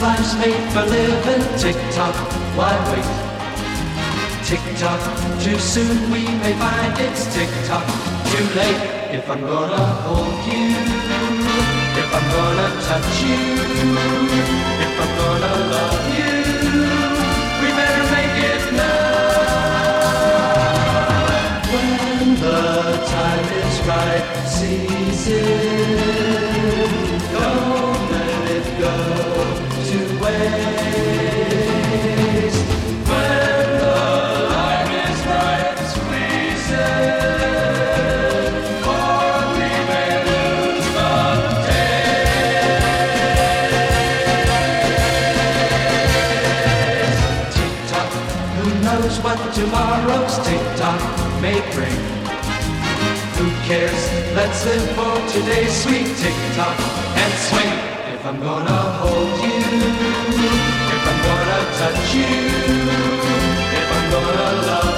Life's made for living, tick tock, why wait? Tick tock, too soon we may find it's tick tock, too late. If I'm gonna hold you, if I'm gonna touch you, if I'm gonna love you, we better make it now. When the time is right, seize it. Don't let it go tomorrow's tick tock may bring? Who cares? Let's live for today's sweet tick tock and swing. If I'm gonna hold you, if I'm gonna touch you, if I'm gonna love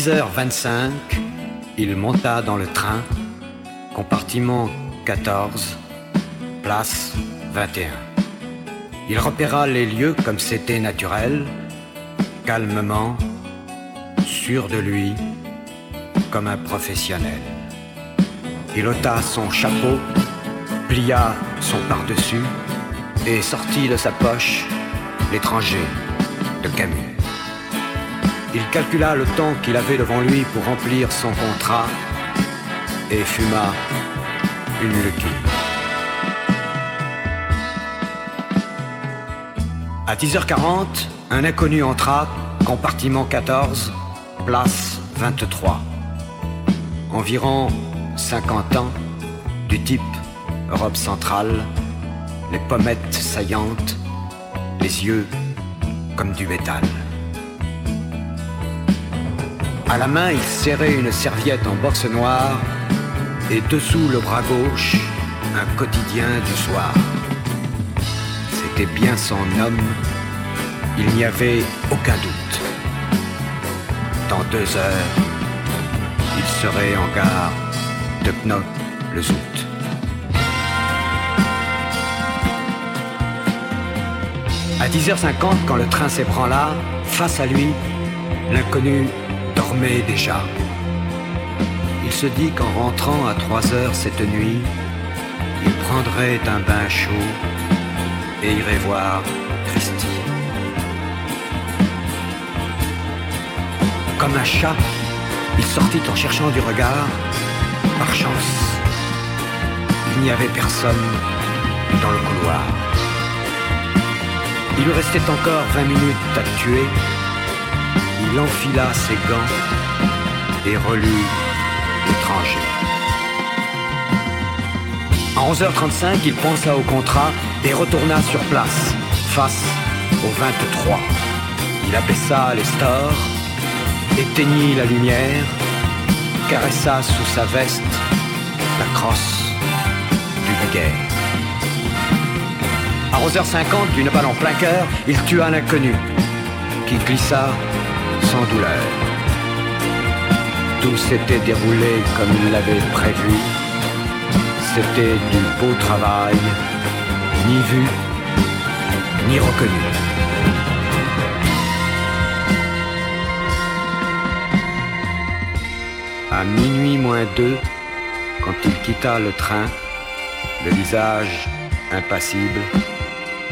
10h25, il monta dans le train, compartiment 14, place 21. Il repéra les lieux comme c'était naturel, calmement, sûr de lui, comme un professionnel. Il ôta son chapeau, plia son par-dessus et sortit de sa poche l'étranger de Camus. Il calcula le temps qu'il avait devant lui pour remplir son contrat et fuma une lucky. À 10h40, un inconnu entra, compartiment 14, place 23. Environ 50 ans, du type Europe centrale, les pommettes saillantes, les yeux comme du métal. À la main, il serrait une serviette en boxe noire et dessous le bras gauche, un quotidien du soir. C'était bien son homme, il n'y avait aucun doute. Dans deux heures, il serait en gare de Knop le Zout. À 10h50, quand le train s'ébranla, face à lui, l'inconnu déjà. Il se dit qu'en rentrant à 3 heures cette nuit, il prendrait un bain chaud et irait voir Christy. Comme un chat, il sortit en cherchant du regard. Par chance, il n'y avait personne dans le couloir. Il lui restait encore 20 minutes à tuer il enfila ses gants et relut l'étranger. À 11h35, il pensa au contrat et retourna sur place, face au 23. Il abaissa les stores, éteignit la lumière, caressa sous sa veste la crosse du baguette. À 11h50, d'une balle en plein cœur, il tua l'inconnu, qui glissa douleur. Tout s'était déroulé comme il l'avait prévu. C'était du beau travail, ni vu, ni reconnu. À minuit moins deux, quand il quitta le train, le visage impassible,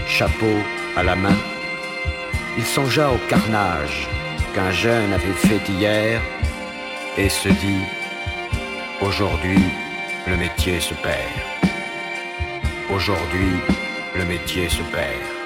chapeau à la main, il songea au carnage qu'un jeune avait fait hier et se dit aujourd'hui le métier se perd. Aujourd'hui le métier se perd.